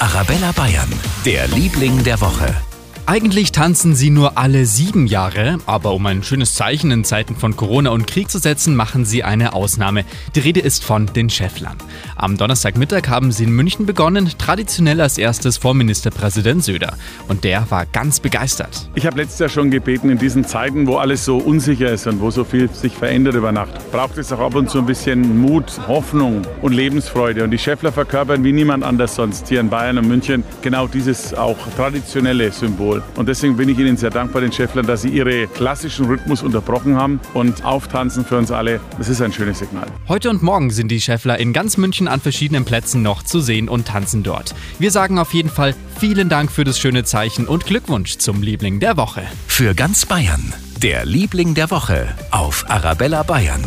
Arabella Bayern, der Liebling der Woche. Eigentlich tanzen sie nur alle sieben Jahre, aber um ein schönes Zeichen in Zeiten von Corona und Krieg zu setzen, machen sie eine Ausnahme. Die Rede ist von den Schäfflern. Am Donnerstagmittag haben sie in München begonnen, traditionell als erstes vor Ministerpräsident Söder. Und der war ganz begeistert. Ich habe letztes Jahr schon gebeten, in diesen Zeiten, wo alles so unsicher ist und wo so viel sich verändert über Nacht, braucht es auch ab und zu ein bisschen Mut, Hoffnung und Lebensfreude. Und die Schäffler verkörpern wie niemand anders sonst hier in Bayern und München genau dieses auch traditionelle Symbol. Und deswegen bin ich Ihnen sehr dankbar, den Schäfflern, dass Sie Ihre klassischen Rhythmus unterbrochen haben und auftanzen für uns alle. Das ist ein schönes Signal. Heute und morgen sind die Schäffler in ganz München an verschiedenen Plätzen noch zu sehen und tanzen dort. Wir sagen auf jeden Fall vielen Dank für das schöne Zeichen und Glückwunsch zum Liebling der Woche. Für ganz Bayern, der Liebling der Woche auf Arabella Bayern.